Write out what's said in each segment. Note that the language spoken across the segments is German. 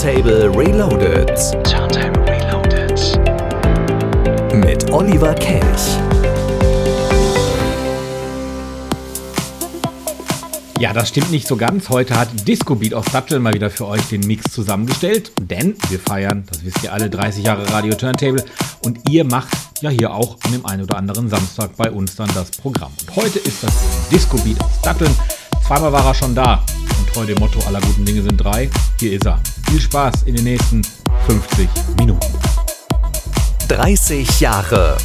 Turntable Reloaded. Turntable Reloaded. Mit Oliver Kelch. Ja, das stimmt nicht so ganz. Heute hat Disco Beat auf Sattel mal wieder für euch den Mix zusammengestellt. Denn wir feiern, das wisst ihr alle, 30 Jahre Radio Turntable. Und ihr macht ja hier auch an dem einen oder anderen Samstag bei uns dann das Programm. Und heute ist das Disco Beat auf Datteln. Zweimal war er schon da. Und treu dem Motto aller guten Dinge sind drei. Hier ist er. Viel Spaß in den nächsten 50 Minuten. 30 Jahre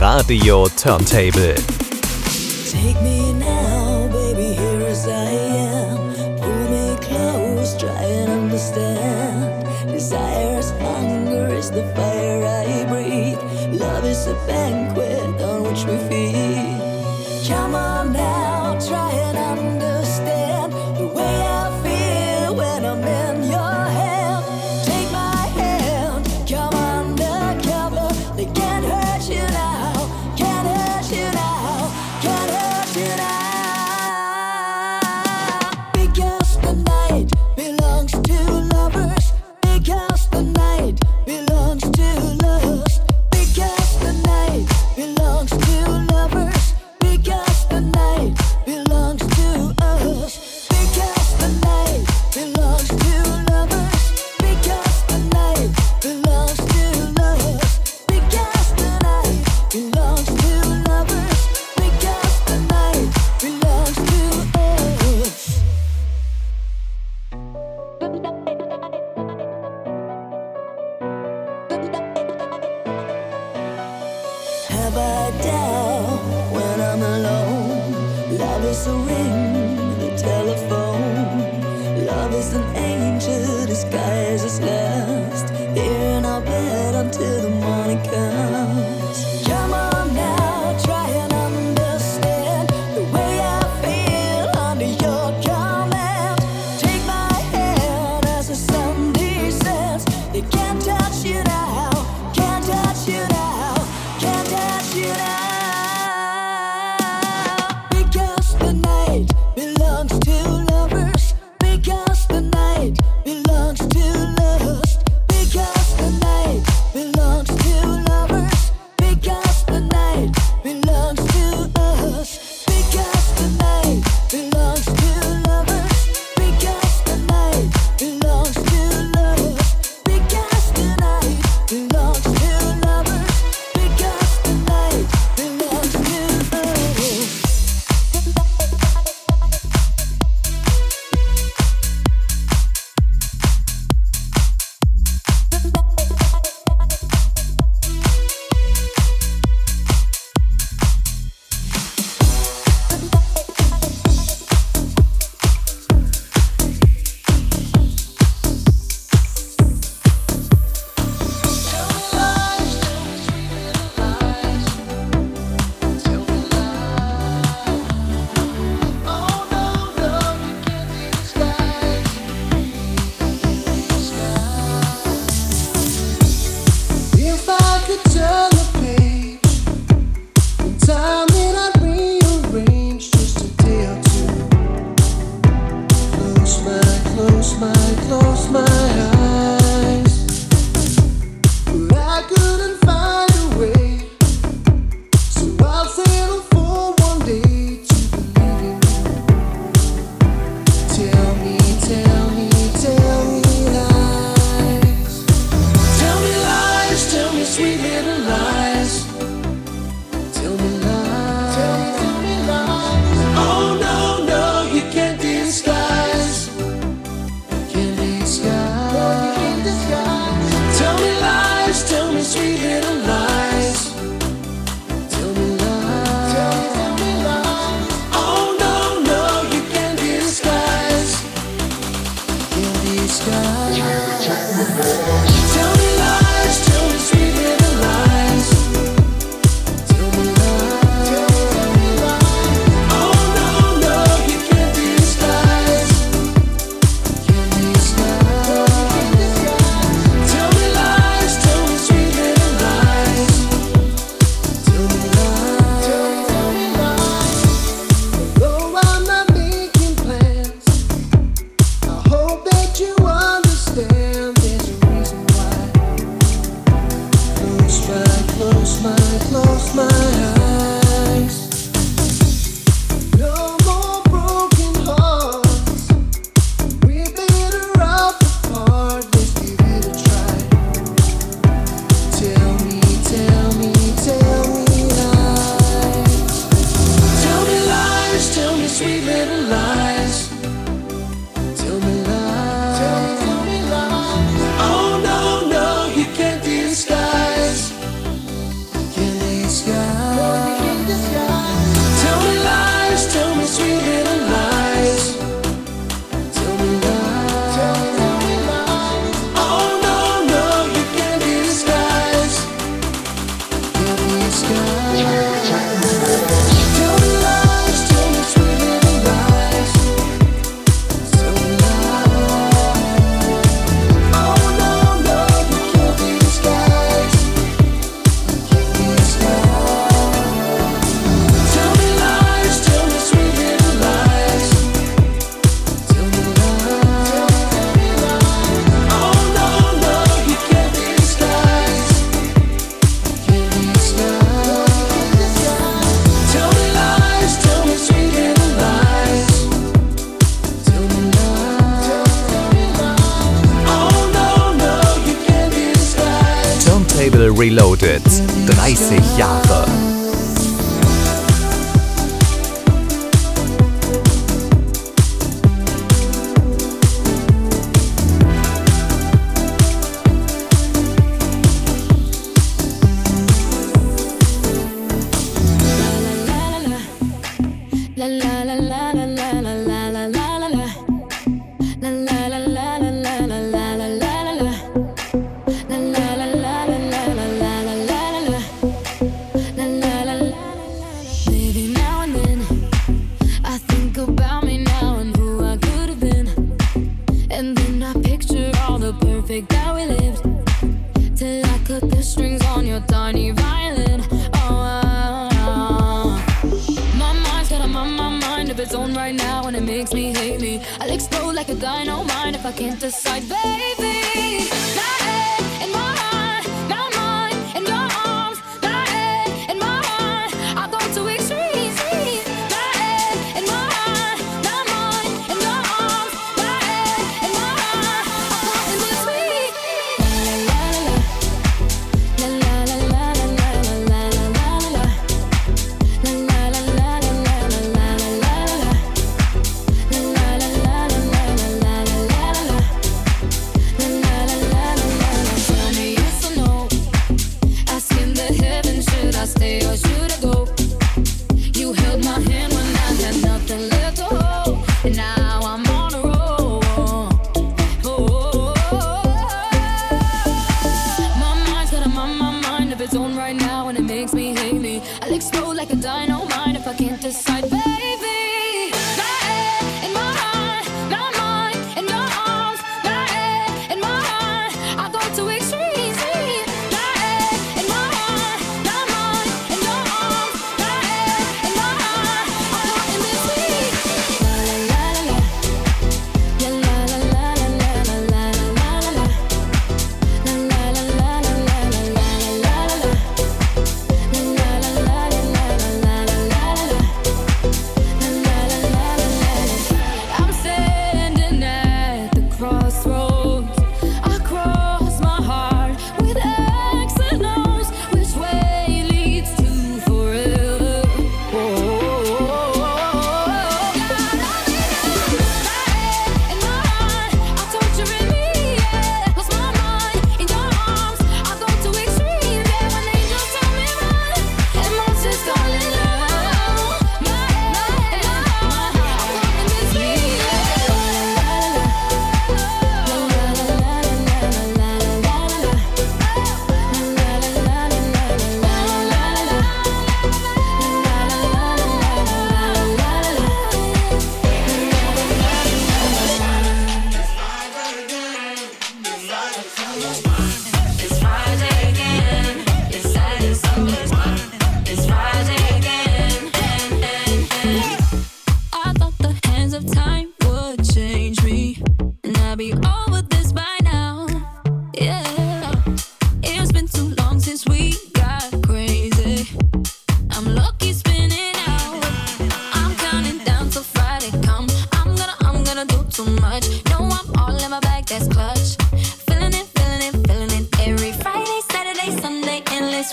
Radio Turntable. Take me now, close my, close my eyes.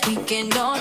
weekend on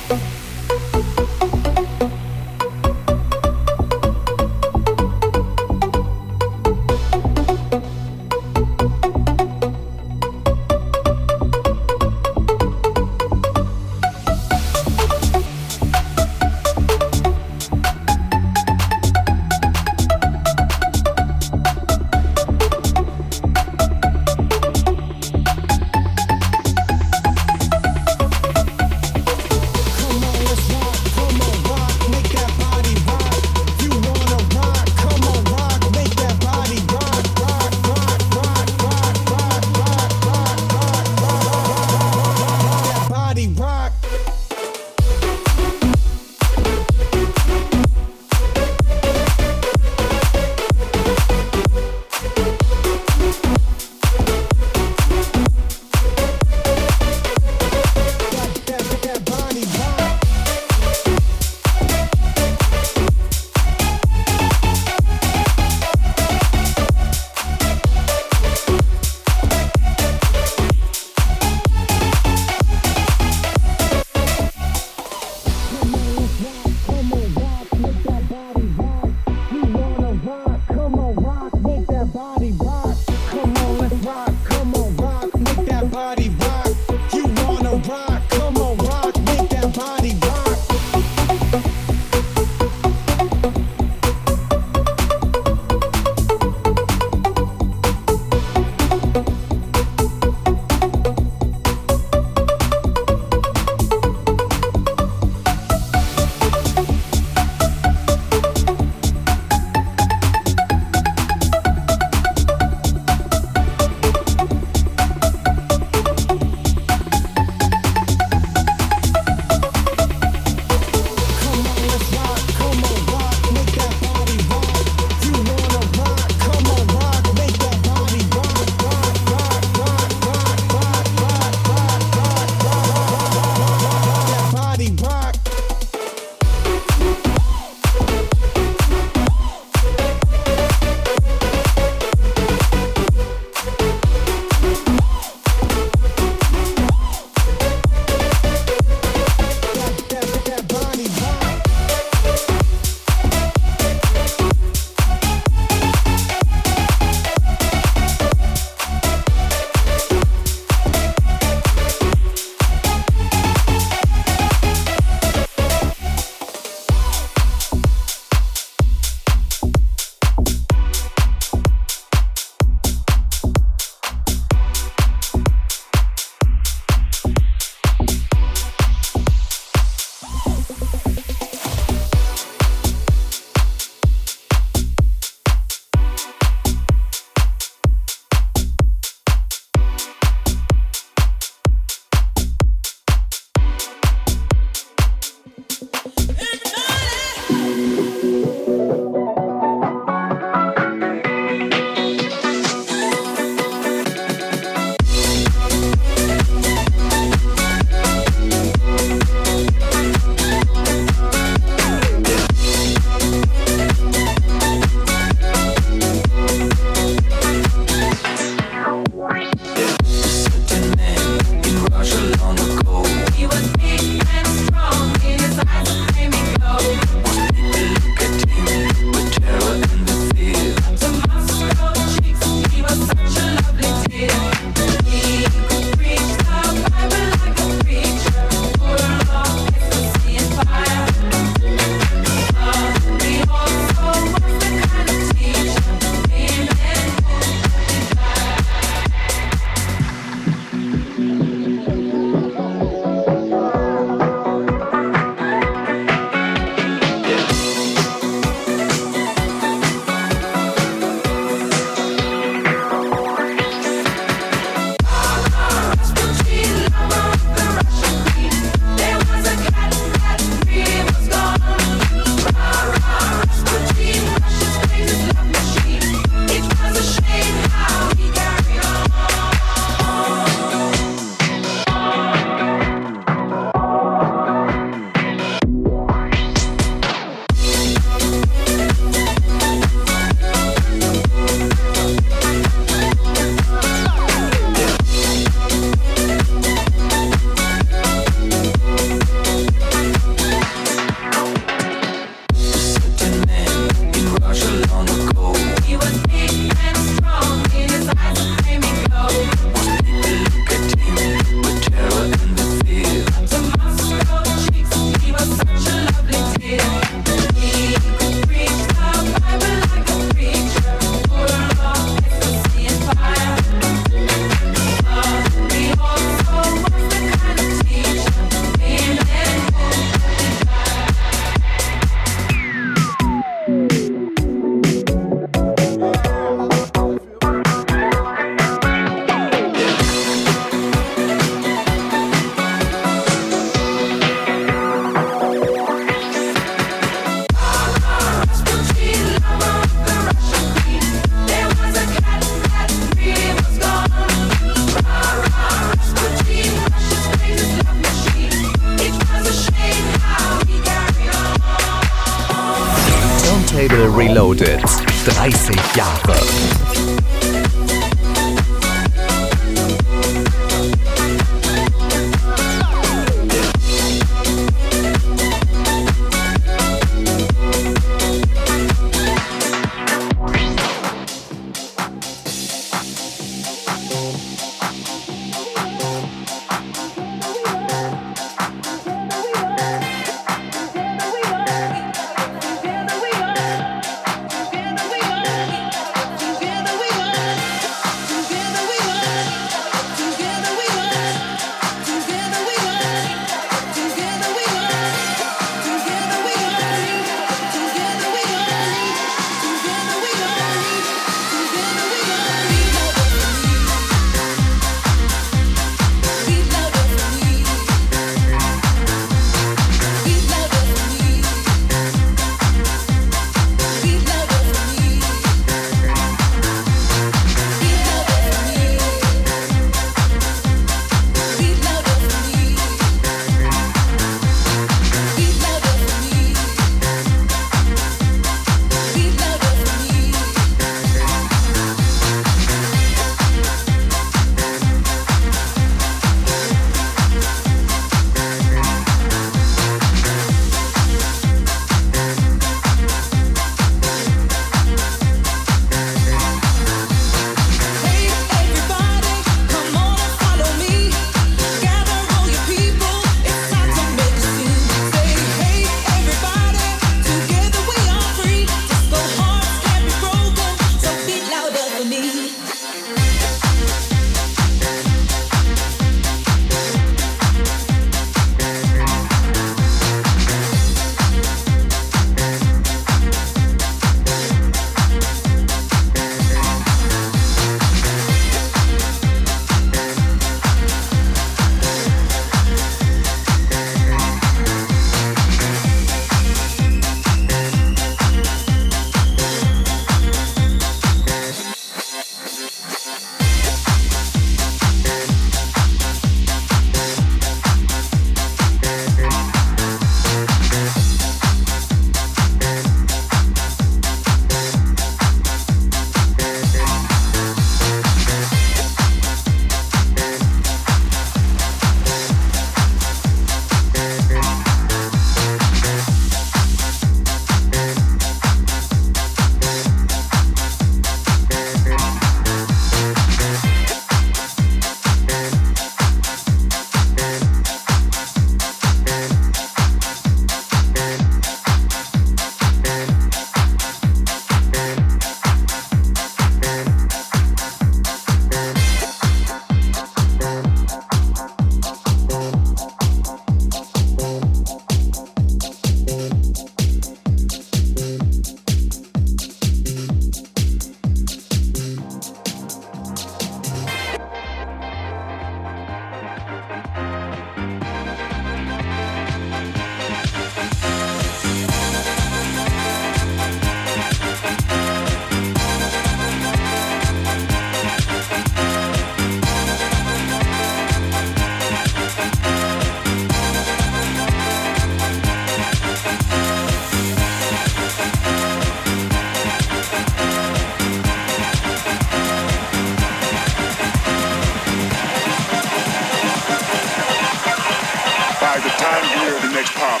time you hear the next pop,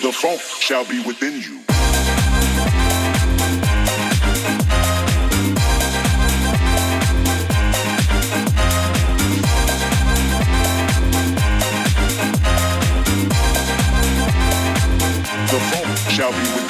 the funk shall be within you. The funk shall be within you.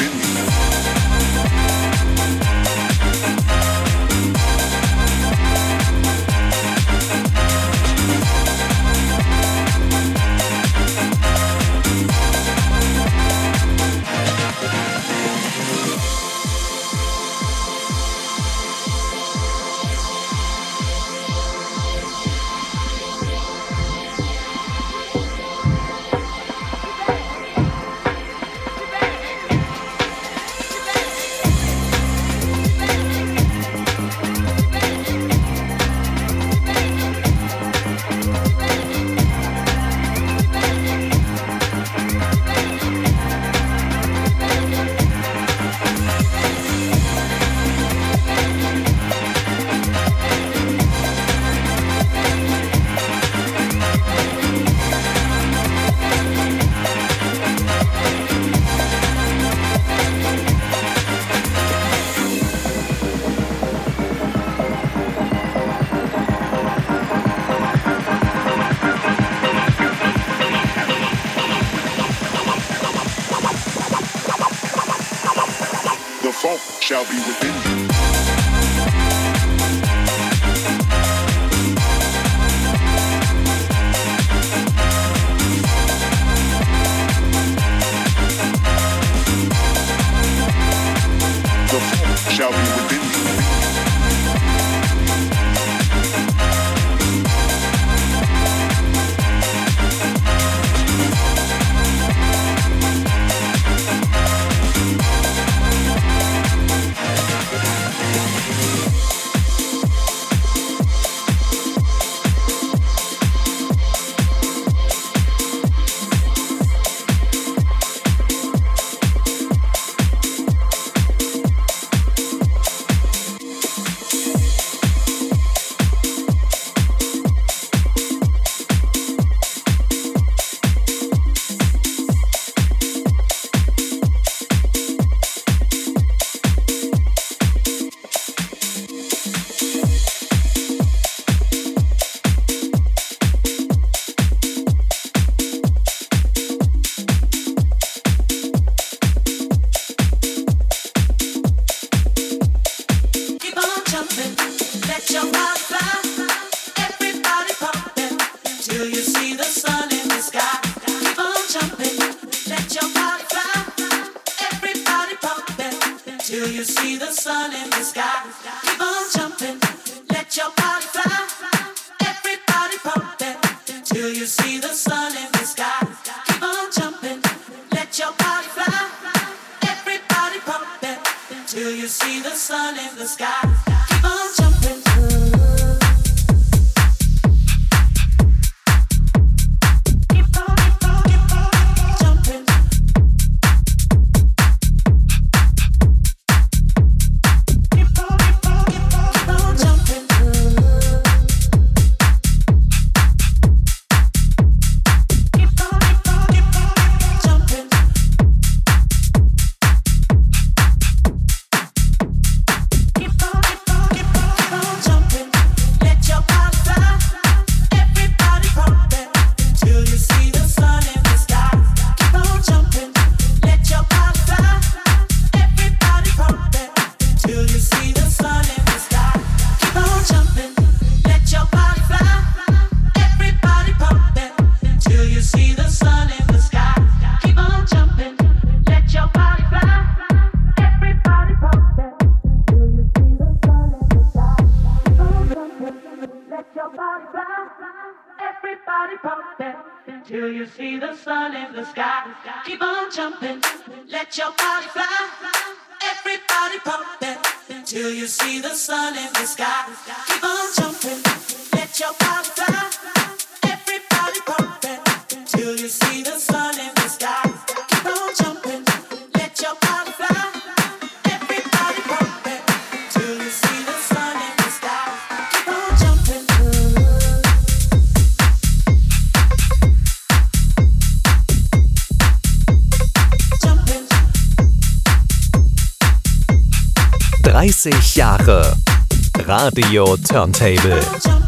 Radio Turntable.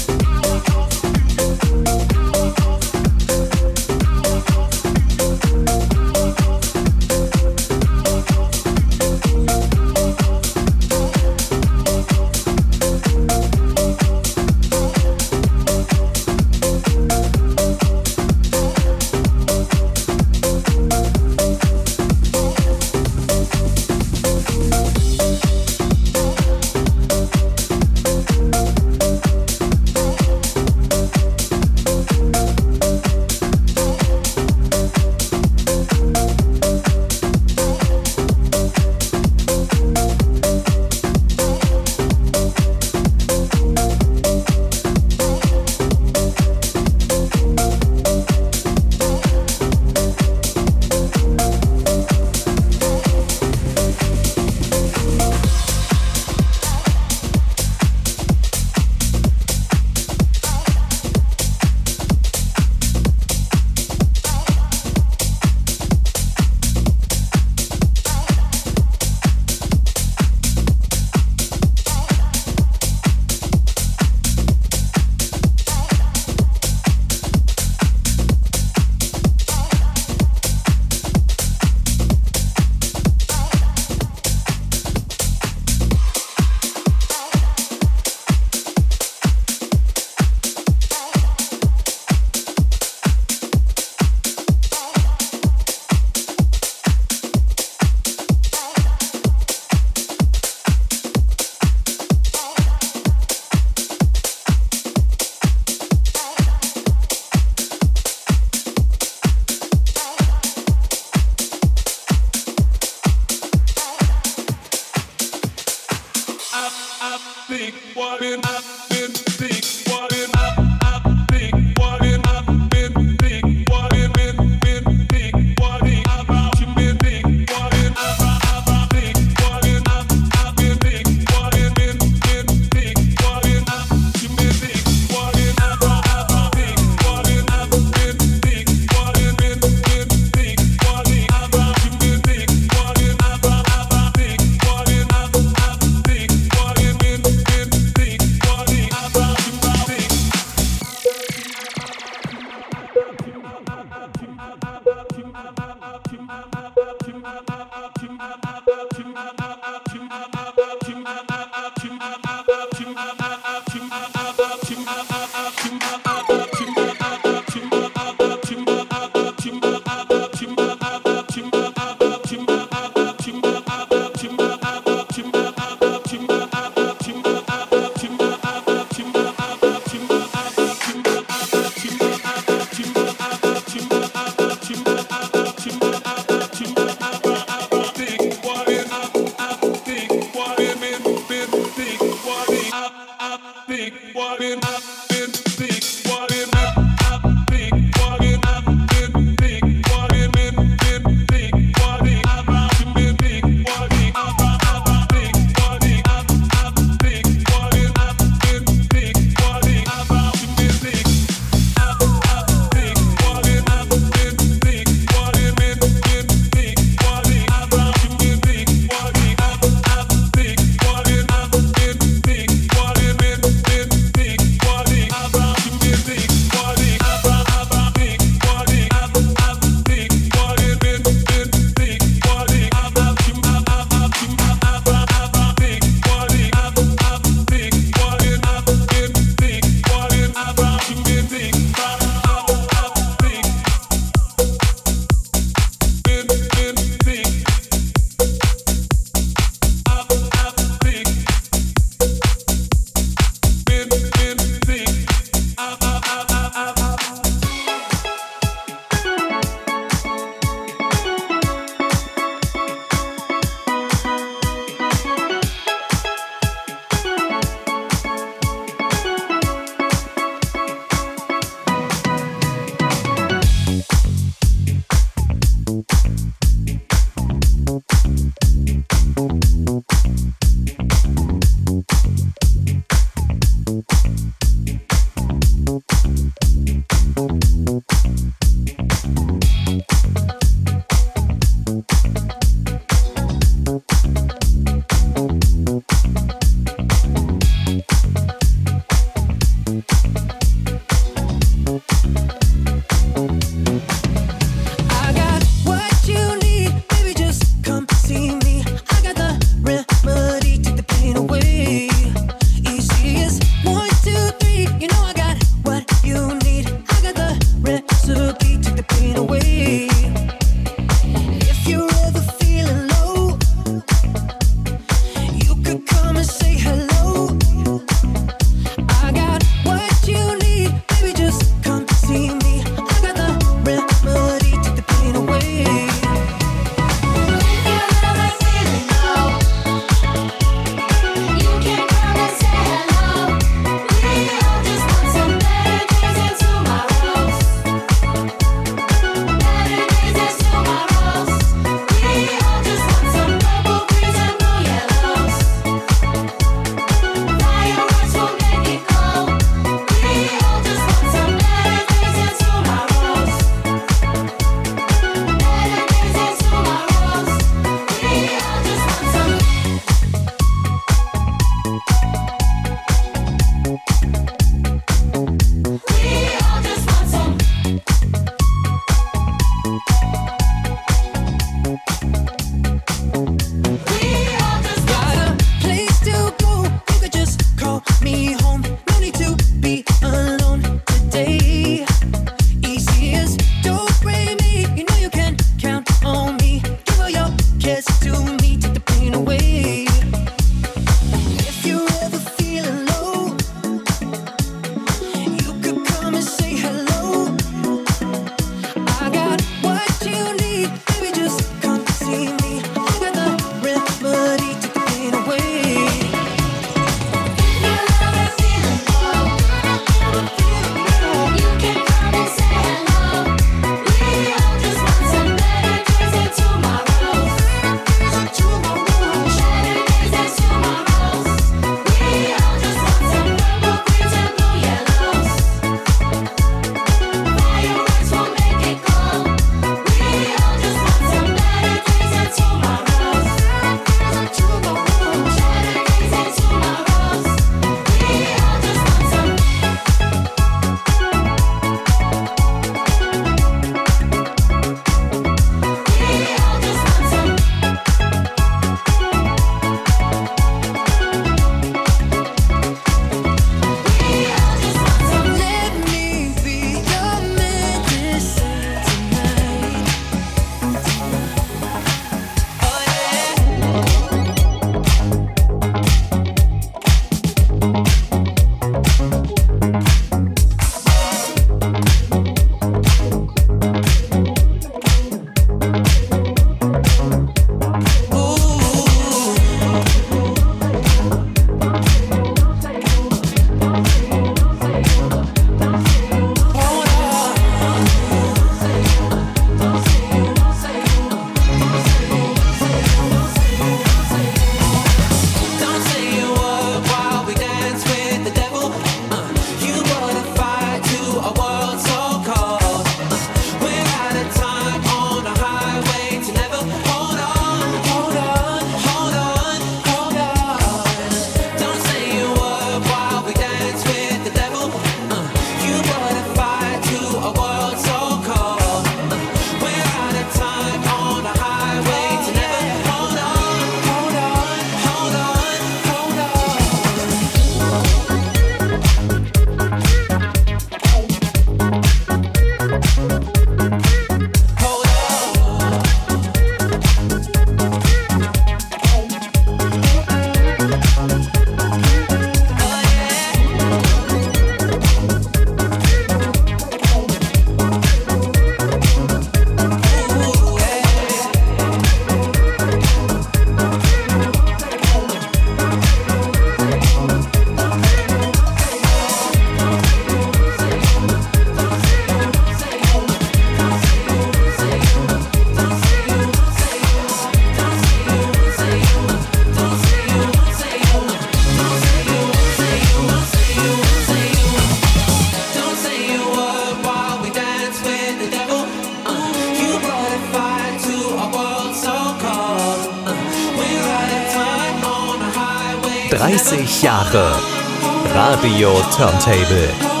Woche. Radio Turntable.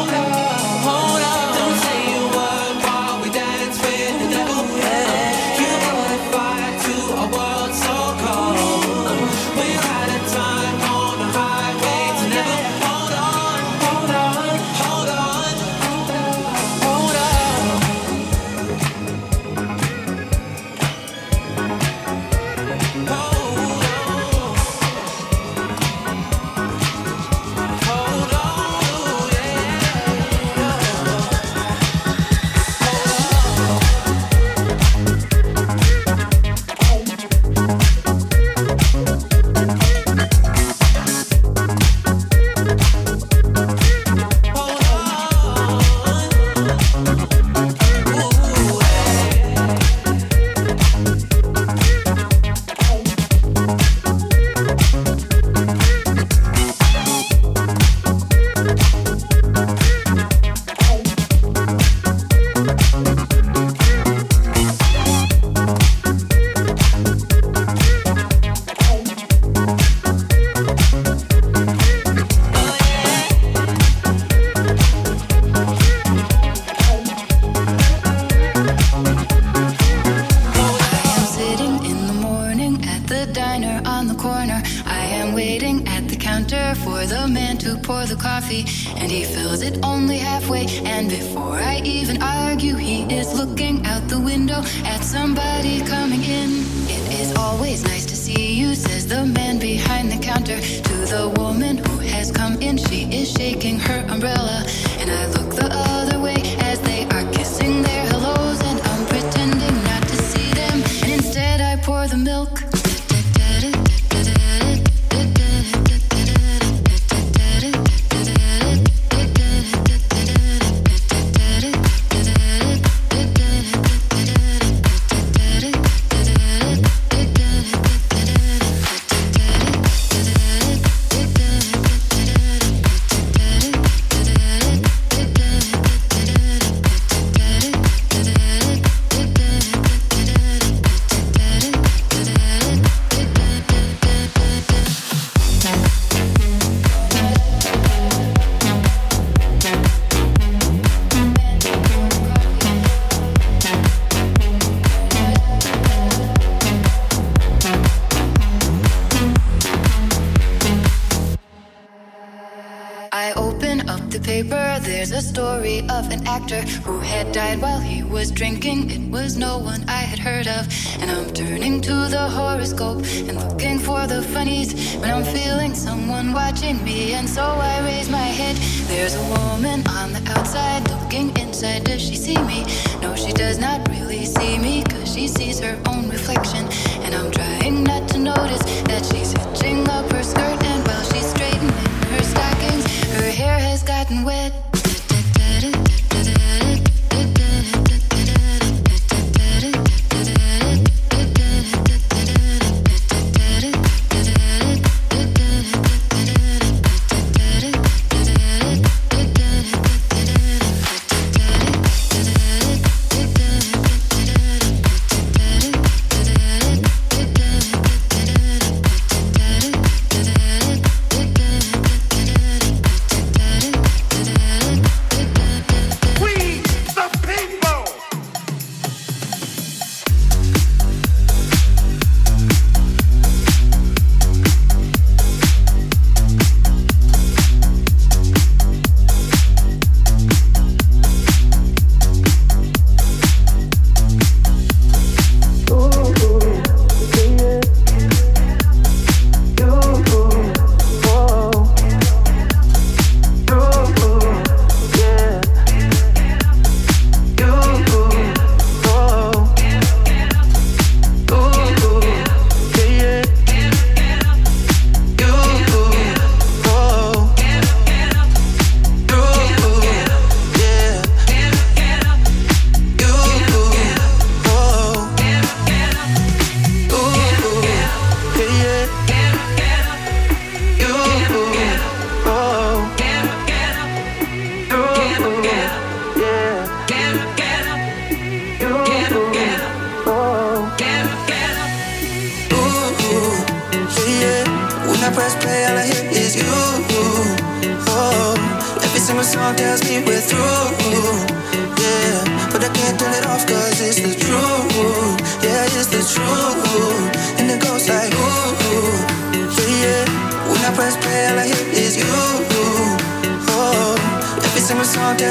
and looking for the funnies when I'm feeling someone watching me, and so I raise my head. There's a woman on the outside looking inside. Does she see me? No, she does not really see me, cause she sees her own reflection, and I'm trying not to notice that she's hitching up her skirt.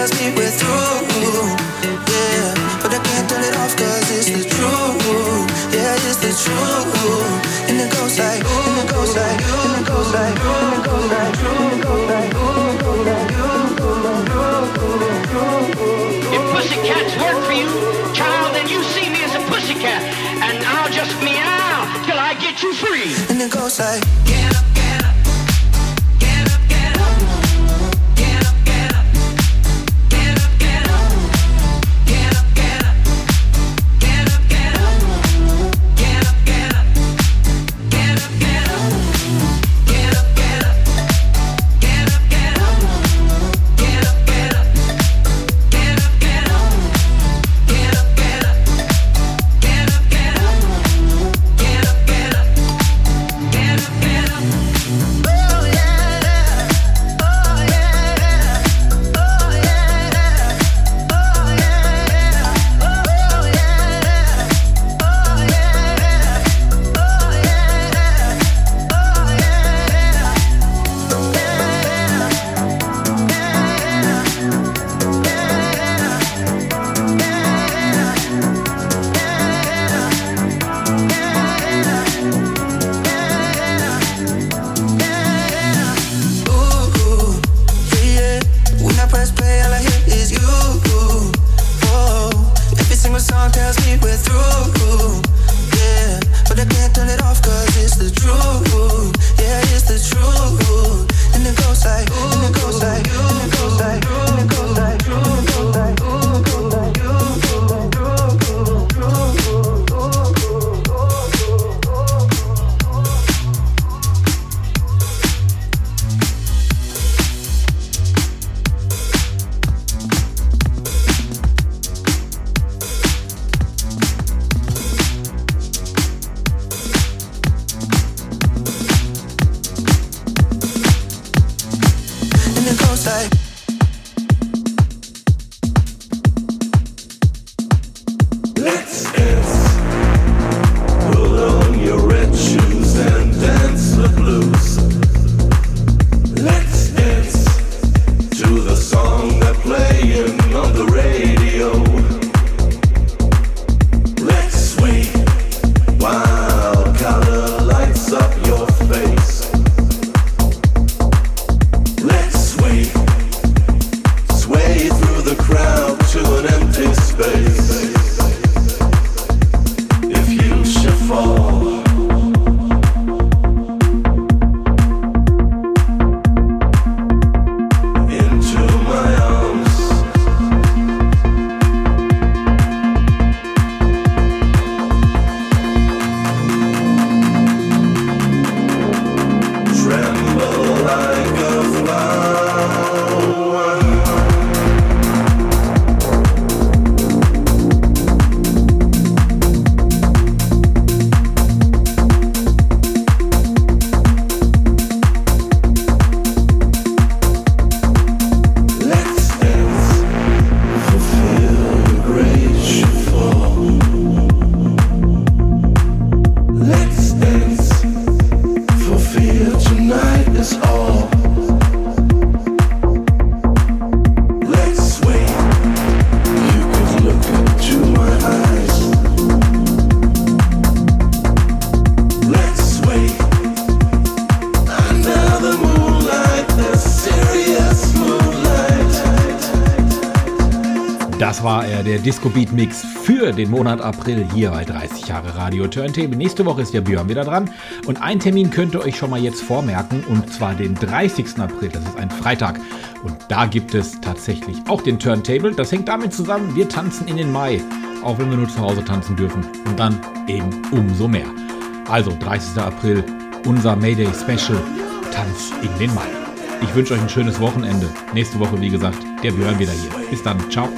Tells me we're through. Yeah, but I can't turn it off cause it's the truth. Yeah, it's the truth. And it goes like, and it goes like, and it goes like, and it goes like, and it goes like, and it goes like, If pussycats work for you, child, then you see me as a pussycat, and I'll just meow till I get you free. and it goes like. Ooh, er, der Disco Beat Mix für den Monat April hier bei 30 Jahre Radio Turntable. Nächste Woche ist der Björn wieder dran und ein Termin könnt ihr euch schon mal jetzt vormerken und zwar den 30. April, das ist ein Freitag und da gibt es tatsächlich auch den Turntable. Das hängt damit zusammen, wir tanzen in den Mai, auch wenn wir nur zu Hause tanzen dürfen und dann eben umso mehr. Also 30. April, unser Mayday Special, Tanz in den Mai. Ich wünsche euch ein schönes Wochenende. Nächste Woche, wie gesagt, der Björn wieder hier. Bis dann, ciao.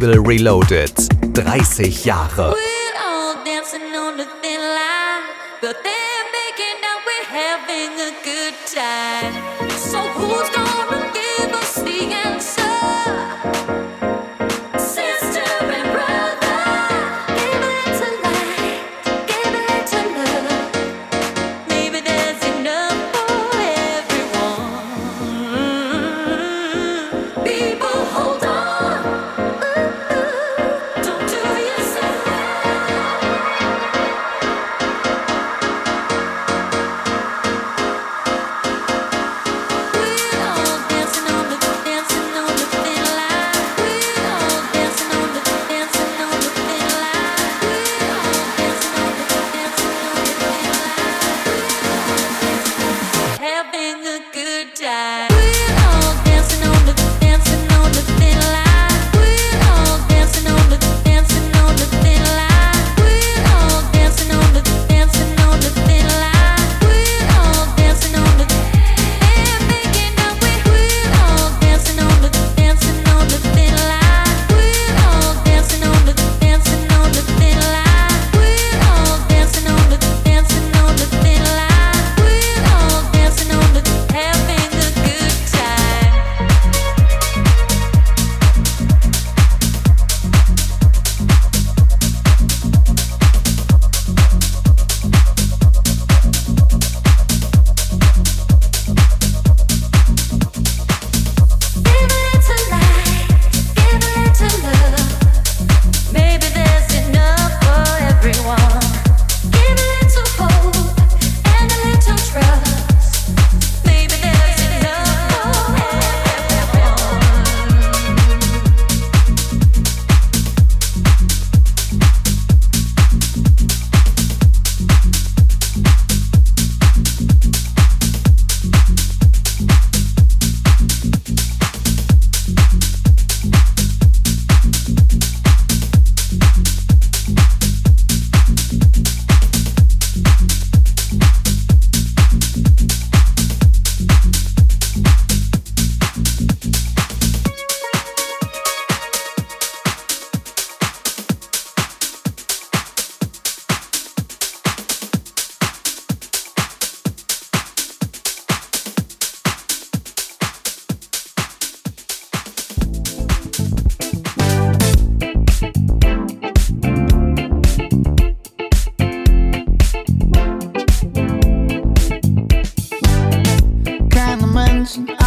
Label Reloaded. 30 Jahre.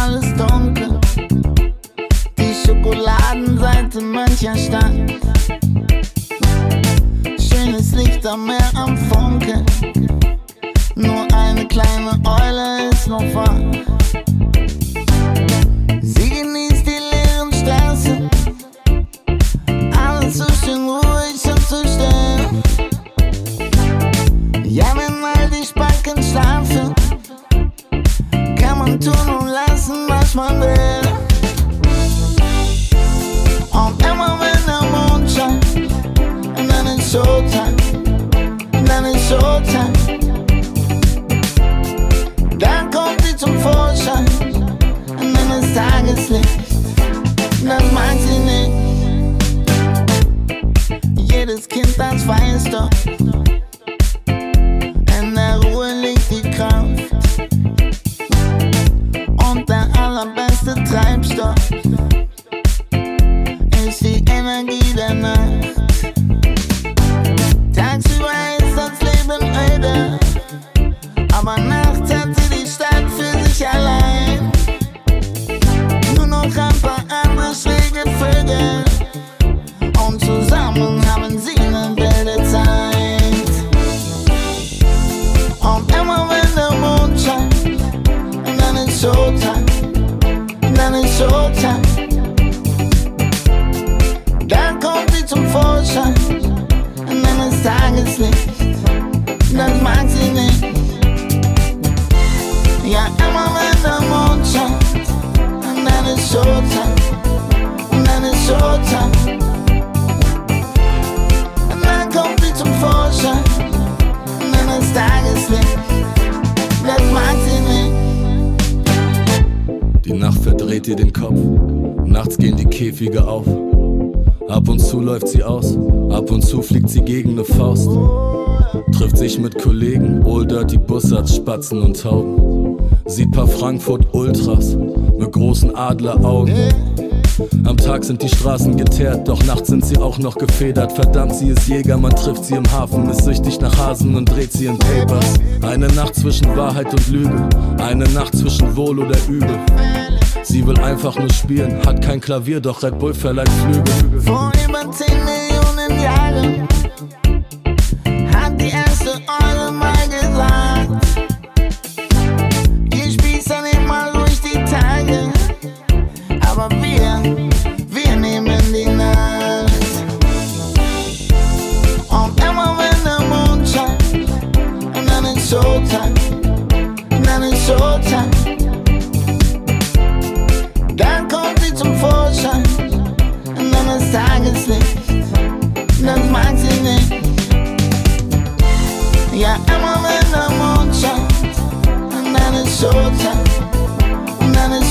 alles dunkel. Die Schokoladenseite mancher Stadt. Schönes Licht am Meer am Funke. Nur eine kleine Eule ist noch wach. Kopf. Nachts gehen die Käfige auf. Ab und zu läuft sie aus, ab und zu fliegt sie gegen eine Faust. Trifft sich mit Kollegen, Old Dirty Bussards, Spatzen und Tauben. Sieht paar Frankfurt Ultras mit großen Adleraugen. Am Tag sind die Straßen geteert, doch nachts sind sie auch noch gefedert. Verdammt, sie ist Jäger, man trifft sie im Hafen, ist süchtig nach Hasen und dreht sie in Papers. Eine Nacht zwischen Wahrheit und Lüge, eine Nacht zwischen Wohl oder Übel. Sie will einfach nur spielen, hat kein Klavier, doch Red Bull verleiht Flügel. Vor über 10 Millionen Jahren hat die erste Eule mal gesagt,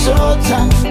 so tough.